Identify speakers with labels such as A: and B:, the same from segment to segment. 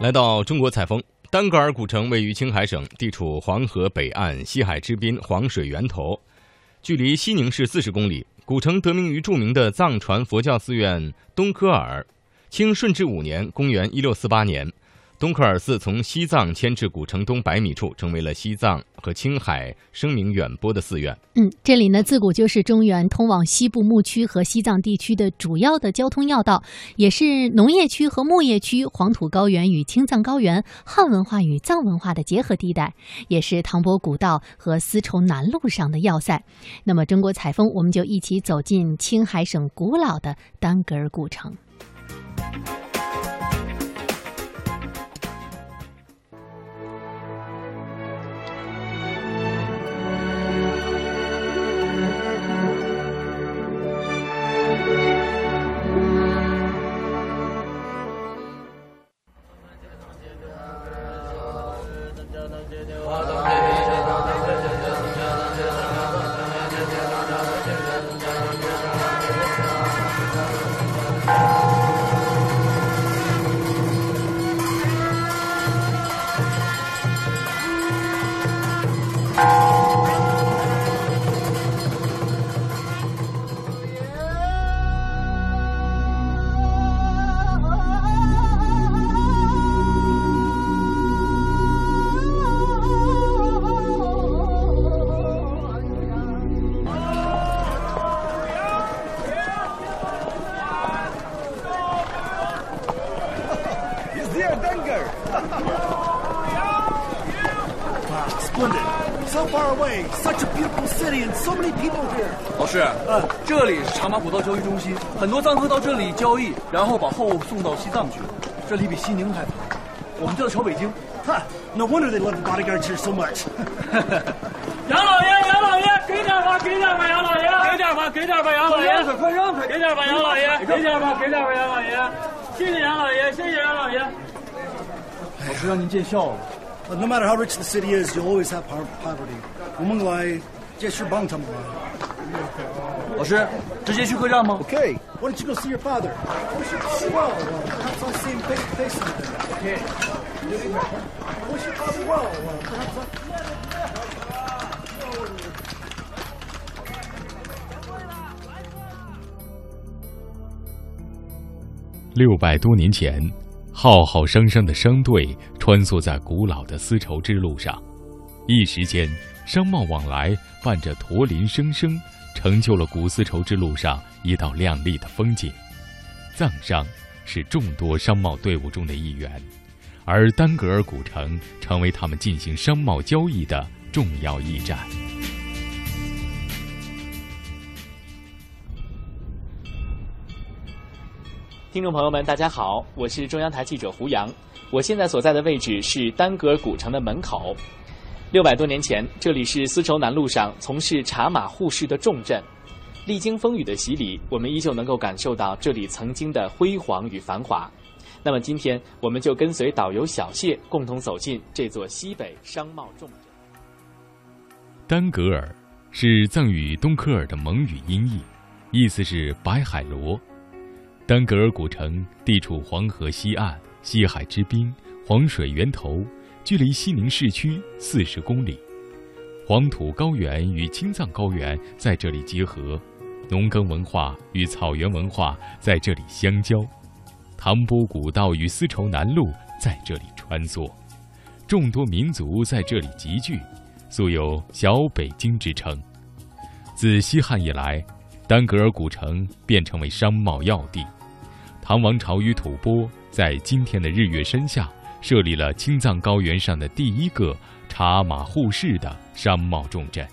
A: 来到中国采风，丹格尔古城位于青海省，地处黄河北岸，西海之滨，黄水源头，距离西宁市四十公里。古城得名于著名的藏传佛教寺院东科尔。清顺治五年（公元1648年）。东科尔寺从西藏迁至古城东百米处，成为了西藏和青海声名远播的寺院。
B: 嗯，这里呢自古就是中原通往西部牧区和西藏地区的主要的交通要道，也是农业区和牧业区、黄土高原与青藏高原、汉文化与藏文化的结合地带，也是唐伯古道和丝绸南路上的要塞。那么，中国采风，我们就一起走进青海省古老的丹格尔古城。
C: 我要走古道交易中心，很多藏客到这里交易，然后把货物送到西藏去。这里比西宁还繁我们就要朝北京。
D: 哈，No wonder they love the bodyguards here so much。
E: 杨老爷，杨老爷，给点吧，给点吧，杨老爷，给点吧，给点吧，杨老爷，
C: 快让开，
E: 给点吧，杨老爷，给点吧，给点吧，杨老爷，谢谢杨老爷，谢谢杨老爷。
C: 老师让您见笑了。
D: No matter how rich the city is, you always have poverty。我们来借势帮他们。
C: 老师，直接去客栈吗
D: ？Okay. Why don't you go see your father? Well, perhaps I'll see him face to face Okay. Wish your father well. Perhaps I'll.
F: 六百多年前，浩浩汤汤的商队穿梭在古老的丝绸之路上，一时间，商贸往来伴着驼铃声声。成就了古丝绸之路上一道亮丽的风景。藏商是众多商贸队伍中的一员，而丹格尔古城成为他们进行商贸交易的重要驿站。
G: 听众朋友们，大家好，我是中央台记者胡杨，我现在所在的位置是丹格尔古城的门口。六百多年前，这里是丝绸南路上从事茶马互市的重镇。历经风雨的洗礼，我们依旧能够感受到这里曾经的辉煌与繁华。那么，今天我们就跟随导游小谢，共同走进这座西北商贸重镇。
F: 丹格尔是藏语东科尔的蒙语音译，意思是白海螺。丹格尔古城地处黄河西岸，西海之滨，黄水源头。距离西宁市区四十公里，黄土高原与青藏高原在这里结合，农耕文化与草原文化在这里相交，唐波古道与丝绸南路在这里穿梭，众多民族在这里集聚，素有“小北京”之称。自西汉以来，丹格尔古城便成为商贸要地，唐王朝与吐蕃在今天的日月山下。设立了青藏高原上的第一个茶马互市的商贸重镇。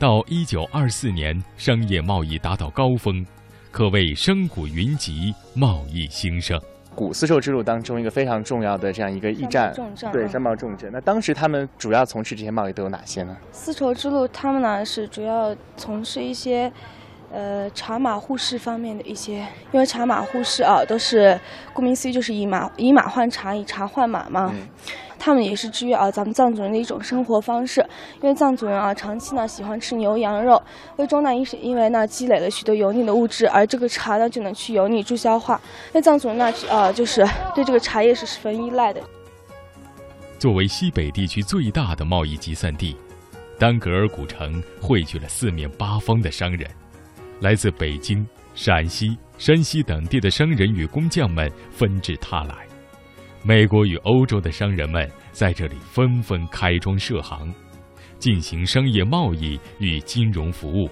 F: 到一九二四年，商业贸易达到高峰，可谓商贾云集，贸易兴盛。
G: 古丝绸之路当中一个非常重要的这样一个驿站，对商贸重镇。那当时他们主要从事这些贸易都有哪些呢？
H: 丝绸之路，他们呢是主要从事一些。呃，茶马互市方面的一些，因为茶马互市啊，都是顾名思义就是以马以马换茶，以茶换马嘛。他们也是制约啊咱们藏族人的一种生活方式，因为藏族人啊长期呢喜欢吃牛羊肉，胃中呢因是因为呢积累了许多油腻的物质，而这个茶呢就能去油腻助消化。那藏族人呢呃就是对这个茶叶是十分依赖的。
F: 作为西北地区最大的贸易集散地，丹格尔古城汇聚了四面八方的商人。来自北京、陕西、山西等地的商人与工匠们纷至沓来，美国与欧洲的商人们在这里纷纷开庄设行，进行商业贸易与金融服务。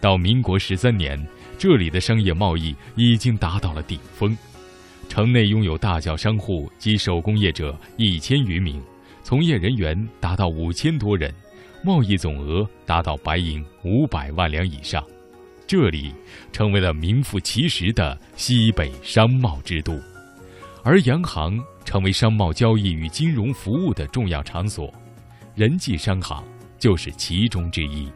F: 到民国十三年，这里的商业贸易已经达到了顶峰，城内拥有大小商户及手工业者一千余名，从业人员达到五千多人，贸易总额达到白银五百万两以上。这里成为了名副其实的西北商贸之都，而洋行成为商贸交易与金融服务的重要场所，人济商行就是其中之一。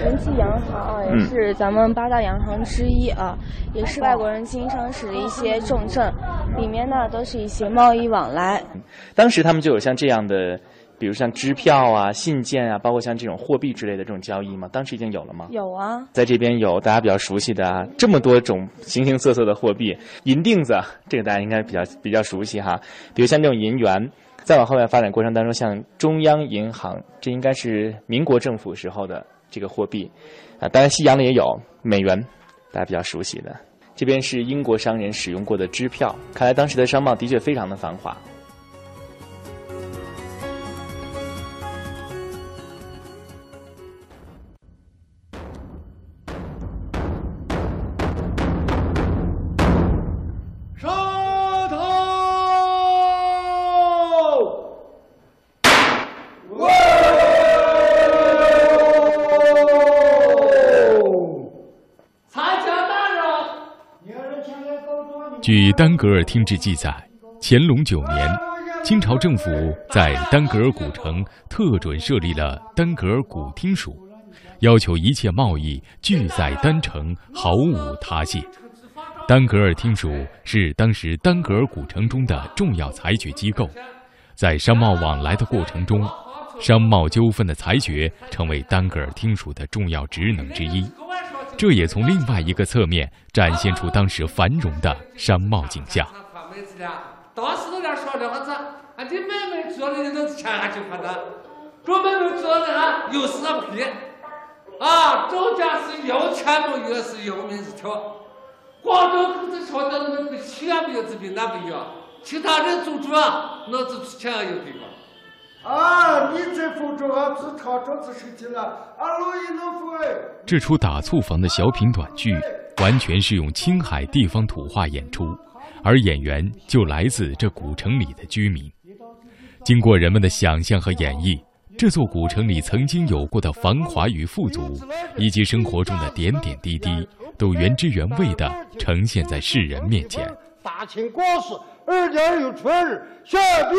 H: 人济洋行啊，也是咱们八大洋行之一啊，也是外国人经商时的一些重镇，里面呢都是一些贸易往来。
G: 当时他们就有像这样的。比如像支票啊、信件啊，包括像这种货币之类的这种交易吗？当时已经有了吗？
H: 有啊，
G: 在这边有大家比较熟悉的啊，这么多种形形色色的货币，银锭子这个大家应该比较比较熟悉哈。比如像这种银元，再往后面发展过程当中，像中央银行，这应该是民国政府时候的这个货币啊。当然西洋的也有美元，大家比较熟悉的。这边是英国商人使用过的支票，看来当时的商贸的确非常的繁华。
F: 据丹格尔听志记载，乾隆九年，清朝政府在丹格尔古城特准设立了丹格尔古听署，要求一切贸易俱在丹城，毫无他谢。丹格尔听署是当时丹格尔古城中的重要裁决机构，在商贸往来的过程中，商贸纠纷的裁决成为丹格尔听署的重要职能之一。这也从另外一个侧面展现出当时繁荣的商贸景象。
I: 当时都在说这样子，啊，你买卖做的都是钱还就花的，做买卖做的啊又是屁，啊，中间是有钱不又是有名是条。广州可是说的那个钱没有治病，那不一样，其他人做主啊，那是钱有地方。
D: 啊！你这副中啊，只靠这次事情了。啊，
F: 这出打醋房的小品短剧，完全是用青海地方土话演出，而演员就来自这古城里的居民。经过人们的想象和演绎，这座古城里曾经有过的繁华与富足，以及生活中的点点滴滴，都原汁原味地呈现在世人面前。
D: 大清国事。二点有春日，下笔。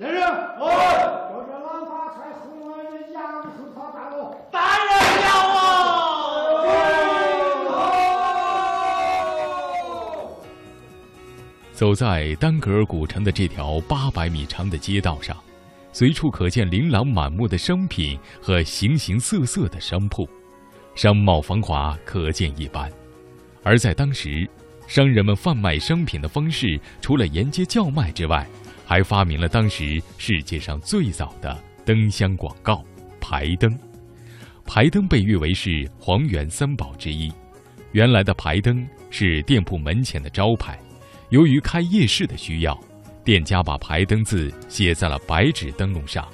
D: 来人，来！叫这老发财红儿的杨树草大楼。
I: 大人了
F: 啊！走在丹格尔古城的这条八百米长的街道上，随处可见琳琅满目的商品和形形色色的商铺，商贸繁华可见一斑。而在当时，商人们贩卖商品的方式，除了沿街叫卖之外，还发明了当时世界上最早的灯箱广告——排灯。排灯被誉为是黄元三宝之一。原来的排灯是店铺门前的招牌，由于开夜市的需要，店家把排灯字写在了白纸灯笼上，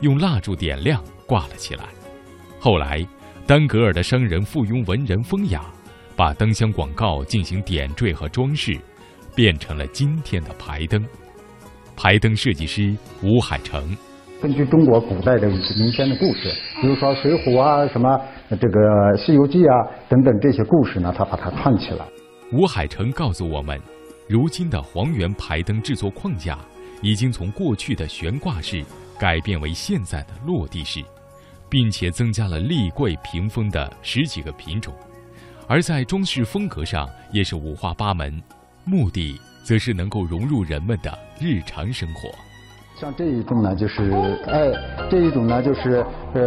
F: 用蜡烛点亮挂了起来。后来，丹格尔的商人附庸文人风雅。把灯箱广告进行点缀和装饰，变成了今天的排灯。排灯设计师吴海成，
J: 根据中国古代的民间的故事，比如说《水浒》啊、什么这个《西游记》啊等等这些故事呢，他把它串起来。
F: 吴海成告诉我们，如今的黄源排灯制作框架已经从过去的悬挂式改变为现在的落地式，并且增加了立柜屏风的十几个品种，而在装饰风格上也是五花八门，目的则是能够融入人们的日常生活。
J: 像这一种呢，就是哎，这一种呢，就是呃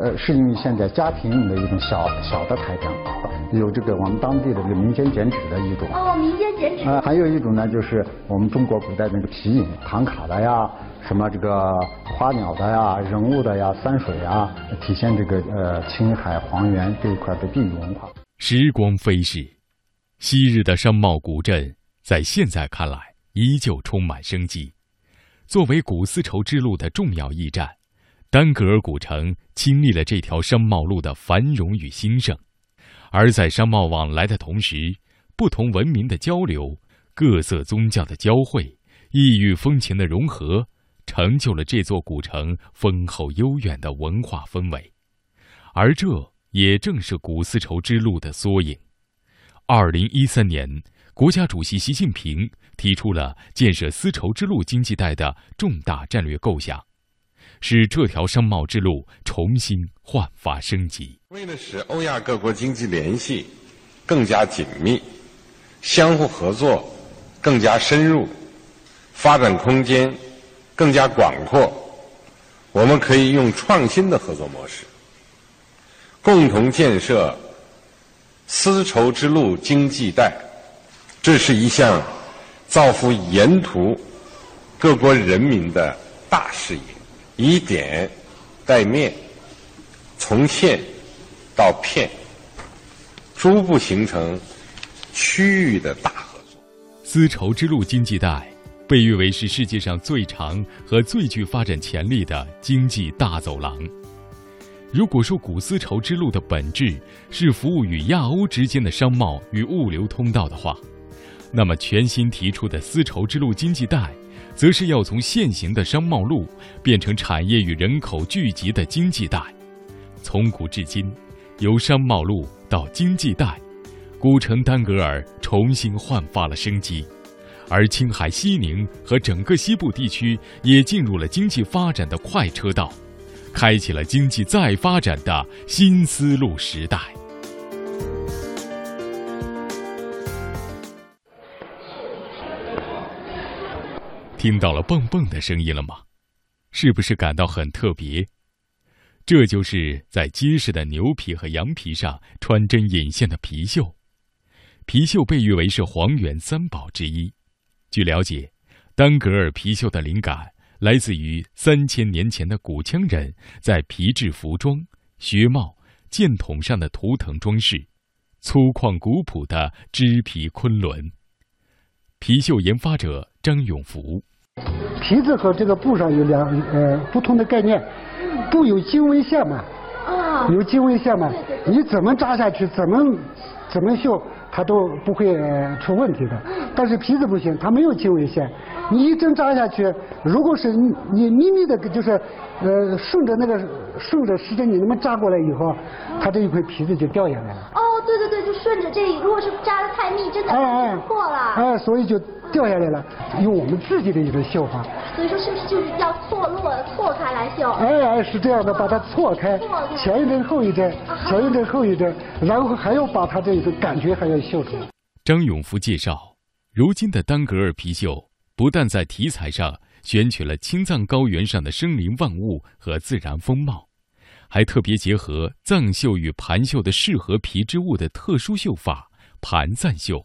J: 呃，适用于现在家庭用的一种小小的台灯，有这个我们当地的这个民间剪纸的一种。
K: 哦，民间剪纸。
J: 啊，还有一种呢，就是我们中国古代那个皮影、唐卡的呀，什么这个花鸟的呀、人物的呀、山水呀，体现这个呃青海黄原这一块的地域文化。
F: 时光飞逝，昔日的商贸古镇，在现在看来依旧充满生机。作为古丝绸之路的重要驿站，丹格尔古城经历了这条商贸路的繁荣与兴盛。而在商贸往来的同时，不同文明的交流、各色宗教的交汇、异域风情的融合，成就了这座古城丰厚悠远的文化氛围。而这也正是古丝绸之路的缩影。二零一三年。国家主席习近平提出了建设丝绸之路经济带的重大战略构想，使这条商贸之路重新焕发生机。
L: 为了使欧亚各国经济联系更加紧密，相互合作更加深入，发展空间更加广阔，我们可以用创新的合作模式，共同建设丝绸之路经济带。这是一项造福沿途各国人民的大事业，以点带面，从线到片，逐步形成区域的大合作。
F: 丝绸之路经济带被誉为是世界上最长和最具发展潜力的经济大走廊。如果说古丝绸之路的本质是服务于亚欧之间的商贸与物流通道的话，那么，全新提出的丝绸之路经济带，则是要从现行的商贸路变成产业与人口聚集的经济带。从古至今，由商贸路到经济带，古城丹格尔重新焕发了生机，而青海西宁和整个西部地区也进入了经济发展的快车道，开启了经济再发展的新丝路时代。听到了蹦蹦的声音了吗？是不是感到很特别？这就是在结实的牛皮和羊皮上穿针引线的皮绣。皮绣被誉为是黄原三宝之一。据了解，丹格尔皮绣的灵感来自于三千年前的古羌人在皮质服装、靴帽、箭筒上的图腾装饰，粗犷古朴的织皮昆仑。皮绣研发者张永福。
M: 皮子和这个布上有两呃不同的概念，布有经纬线嘛，有经纬线嘛，你怎么扎下去，怎么怎么绣，它都不会出问题的。但是皮子不行，它没有经纬线，你一针扎下去，如果是你你密密的，就是呃顺着那个顺着时针你那么扎过来以后，它这一块皮子就掉下来了。
K: 哦，对对对，就顺着这，如果是扎的太密，真的破了。
M: 哎，所以就。掉下来了，用我们自己的一种绣法。
K: 所以说，是不是就是要错落、错开来绣？
M: 哎哎，是这样的，把它错开，前一针后一针，前一针后一针，然后还要把它这个感觉还要绣出来。
F: 张永福介绍，如今的丹格尔皮绣不但在题材上选取了青藏高原上的生灵万物和自然风貌，还特别结合藏绣与盘绣的适合皮织物的特殊绣法——盘赞绣。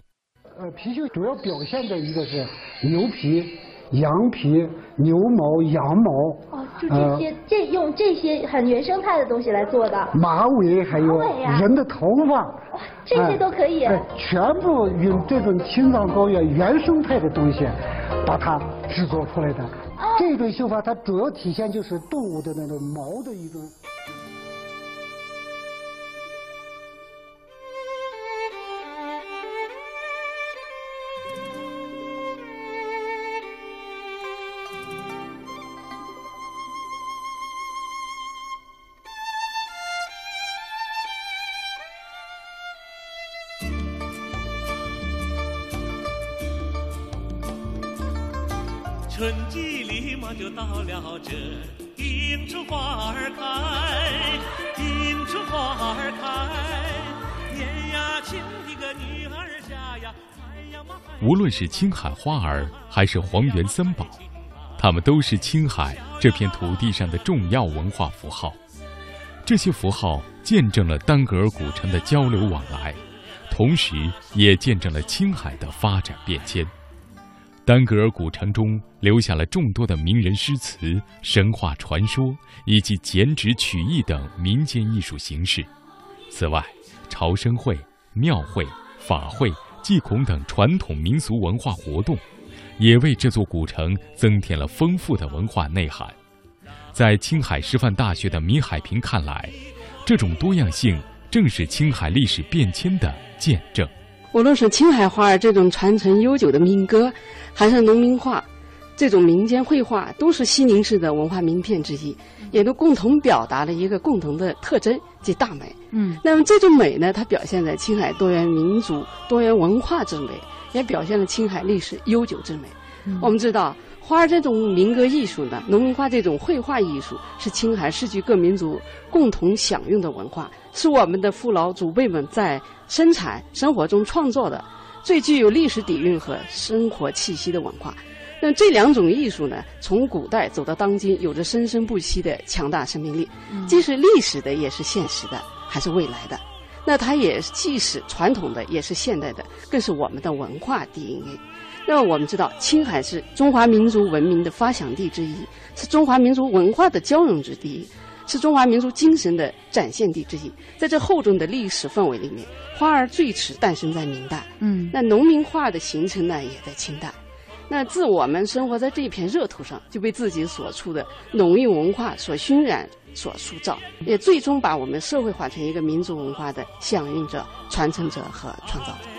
M: 呃，貔貅主要表现的一个是牛皮、羊皮、牛毛、羊毛。
K: 哦，就这些，这用这些很原生态的东西来做的。
M: 马尾还有人的头发，
K: 这些都可以。
M: 全部用这种青藏高原原生态的东西把它制作出来的。这种绣法它主要体现就是动物的那种毛的一种。
N: 春季立马就到了，这迎春花儿开，迎春花儿开，年呀轻的个女儿家呀，
F: 无论是青海花儿还是黄原三宝，它们都是青海这片土地上的重要文化符号。这些符号见证了丹格尔古城的交流往来，同时也见证了青海的发展变迁。丹格尔古城中留下了众多的名人诗词、神话传说以及剪纸曲艺等民间艺术形式。此外，朝生会、庙会、法会、祭孔等传统民俗文化活动，也为这座古城增添了丰富的文化内涵。在青海师范大学的米海平看来，这种多样性正是青海历史变迁的见证。
O: 无论是青海花儿这种传承悠久的民歌，还是农民画这种民间绘画，都是西宁市的文化名片之一，也都共同表达了一个共同的特征，即大美。
B: 嗯，
O: 那么这种美呢，它表现在青海多元民族、多元文化之美，也表现了青海历史悠久之美。我们知道，花儿这种民歌艺术呢，农民画这种绘画艺术，是青海市区各民族共同享用的文化，是我们的父老祖辈们在生产生活中创作的最具有历史底蕴和生活气息的文化。那这两种艺术呢，从古代走到当今，有着生生不息的强大生命力，既是历史的，也是现实的，还是未来的。那它也既是传统的，也是现代的，更是我们的文化 DNA。那么我们知道，青海是中华民族文明的发祥地之一，是中华民族文化的交融之地，是中华民族精神的展现地之一。在这厚重的历史氛围里面，花儿最迟诞生在明代，
B: 嗯，
O: 那农民画的形成呢，也在清代。那自我们生活在这片热土上，就被自己所处的农业文化所熏染、所塑造，也最终把我们社会化成一个民族文化的响应者、传承者和创造者。